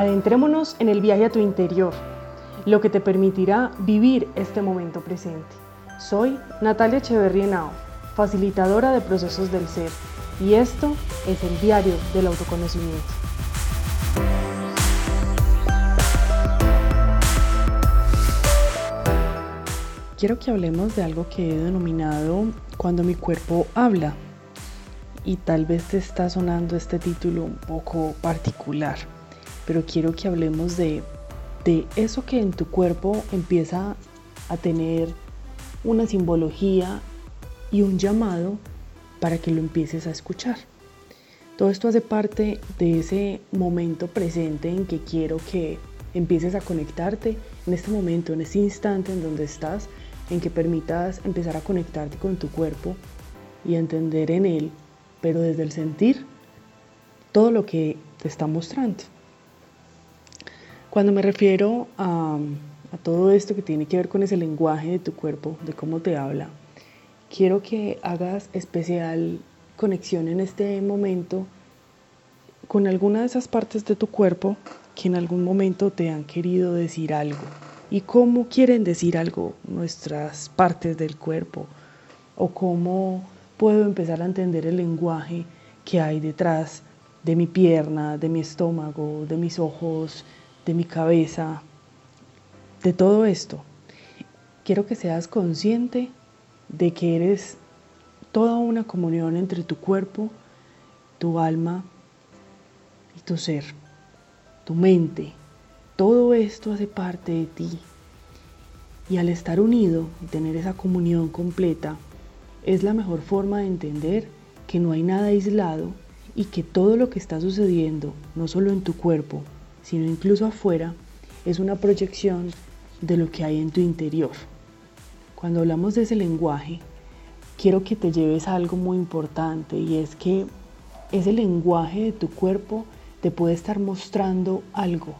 Adentrémonos en el viaje a tu interior, lo que te permitirá vivir este momento presente. Soy Natalia Echeverría facilitadora de procesos del ser, y esto es el diario del autoconocimiento. Quiero que hablemos de algo que he denominado cuando mi cuerpo habla. Y tal vez te está sonando este título un poco particular, pero quiero que hablemos de, de eso que en tu cuerpo empieza a tener una simbología y un llamado para que lo empieces a escuchar. Todo esto hace parte de ese momento presente en que quiero que empieces a conectarte en este momento, en este instante en donde estás en que permitas empezar a conectarte con tu cuerpo y entender en él, pero desde el sentir, todo lo que te está mostrando. Cuando me refiero a, a todo esto que tiene que ver con ese lenguaje de tu cuerpo, de cómo te habla, quiero que hagas especial conexión en este momento con alguna de esas partes de tu cuerpo que en algún momento te han querido decir algo. Y cómo quieren decir algo nuestras partes del cuerpo o cómo puedo empezar a entender el lenguaje que hay detrás de mi pierna, de mi estómago, de mis ojos, de mi cabeza, de todo esto. Quiero que seas consciente de que eres toda una comunión entre tu cuerpo, tu alma y tu ser, tu mente, todo esto hace parte de ti. Y al estar unido y tener esa comunión completa, es la mejor forma de entender que no hay nada aislado y que todo lo que está sucediendo, no solo en tu cuerpo, sino incluso afuera, es una proyección de lo que hay en tu interior. Cuando hablamos de ese lenguaje, quiero que te lleves a algo muy importante y es que ese lenguaje de tu cuerpo te puede estar mostrando algo,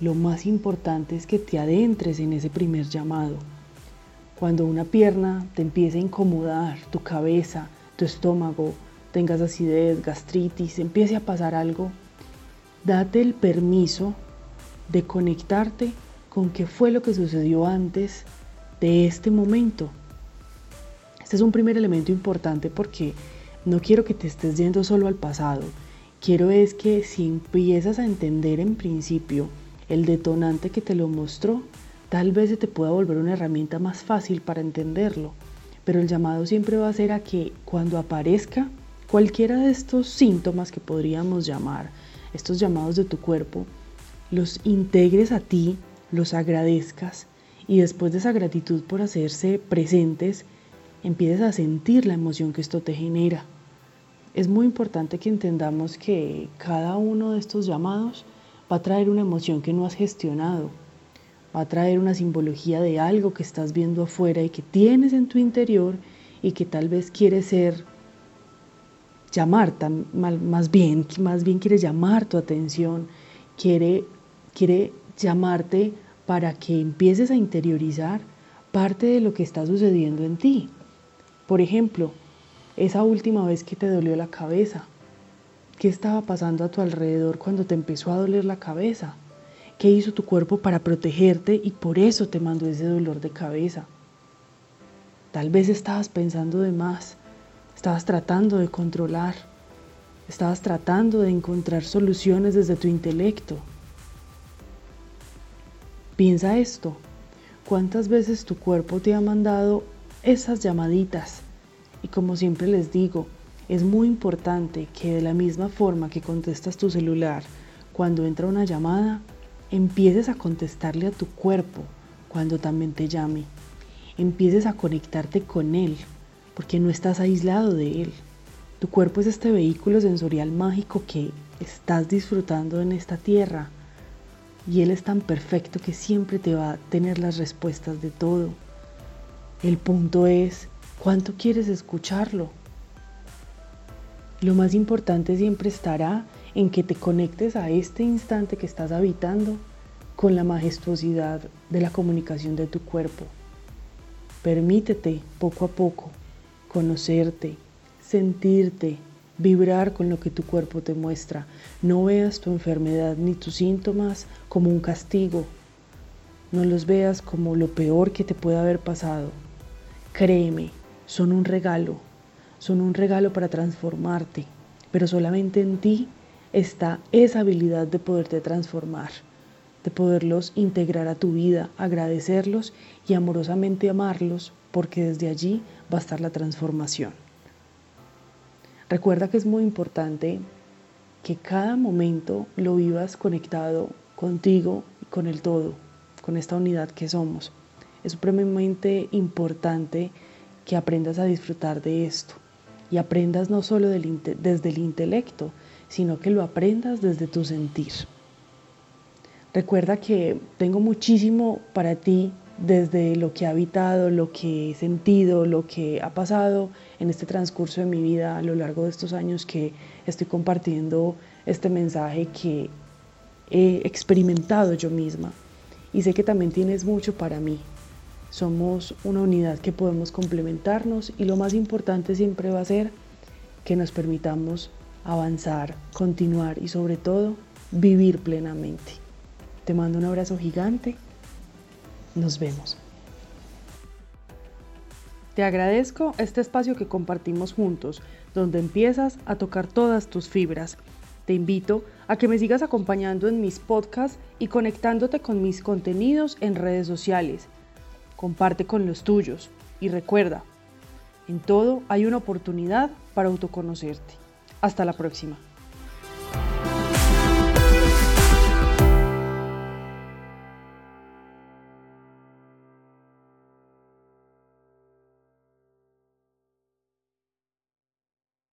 lo más importante es que te adentres en ese primer llamado. Cuando una pierna te empieza a incomodar, tu cabeza, tu estómago, tengas acidez, gastritis, empiece a pasar algo, date el permiso de conectarte con qué fue lo que sucedió antes de este momento. Este es un primer elemento importante porque no quiero que te estés yendo solo al pasado. Quiero es que si empiezas a entender en principio el detonante que te lo mostró, tal vez se te pueda volver una herramienta más fácil para entenderlo. Pero el llamado siempre va a ser a que cuando aparezca cualquiera de estos síntomas que podríamos llamar, estos llamados de tu cuerpo, los integres a ti, los agradezcas y después de esa gratitud por hacerse presentes, empieces a sentir la emoción que esto te genera. Es muy importante que entendamos que cada uno de estos llamados va a traer una emoción que no has gestionado, va a traer una simbología de algo que estás viendo afuera y que tienes en tu interior y que tal vez quiere ser llamar, más bien, más bien quiere llamar tu atención, quiere, quiere llamarte para que empieces a interiorizar parte de lo que está sucediendo en ti. Por ejemplo, esa última vez que te dolió la cabeza, ¿Qué estaba pasando a tu alrededor cuando te empezó a doler la cabeza? ¿Qué hizo tu cuerpo para protegerte y por eso te mandó ese dolor de cabeza? Tal vez estabas pensando de más, estabas tratando de controlar, estabas tratando de encontrar soluciones desde tu intelecto. Piensa esto, ¿cuántas veces tu cuerpo te ha mandado esas llamaditas? Y como siempre les digo, es muy importante que de la misma forma que contestas tu celular cuando entra una llamada, empieces a contestarle a tu cuerpo cuando también te llame. Empieces a conectarte con él, porque no estás aislado de él. Tu cuerpo es este vehículo sensorial mágico que estás disfrutando en esta tierra. Y Él es tan perfecto que siempre te va a tener las respuestas de todo. El punto es, ¿cuánto quieres escucharlo? Lo más importante siempre estará en que te conectes a este instante que estás habitando con la majestuosidad de la comunicación de tu cuerpo. Permítete poco a poco conocerte, sentirte, vibrar con lo que tu cuerpo te muestra. No veas tu enfermedad ni tus síntomas como un castigo. No los veas como lo peor que te puede haber pasado. Créeme, son un regalo. Son un regalo para transformarte. Pero solamente en ti está esa habilidad de poderte transformar, de poderlos integrar a tu vida, agradecerlos y amorosamente amarlos, porque desde allí va a estar la transformación. Recuerda que es muy importante que cada momento lo vivas conectado contigo y con el todo, con esta unidad que somos. Es supremamente importante que aprendas a disfrutar de esto y aprendas no solo desde el intelecto, sino que lo aprendas desde tu sentir. Recuerda que tengo muchísimo para ti desde lo que he habitado, lo que he sentido, lo que ha pasado en este transcurso de mi vida a lo largo de estos años que estoy compartiendo este mensaje que he experimentado yo misma. Y sé que también tienes mucho para mí. Somos una unidad que podemos complementarnos y lo más importante siempre va a ser que nos permitamos avanzar, continuar y sobre todo vivir plenamente. Te mando un abrazo gigante nos vemos. Te agradezco este espacio que compartimos juntos, donde empiezas a tocar todas tus fibras. Te invito a que me sigas acompañando en mis podcasts y conectándote con mis contenidos en redes sociales. Comparte con los tuyos y recuerda, en todo hay una oportunidad para autoconocerte. Hasta la próxima.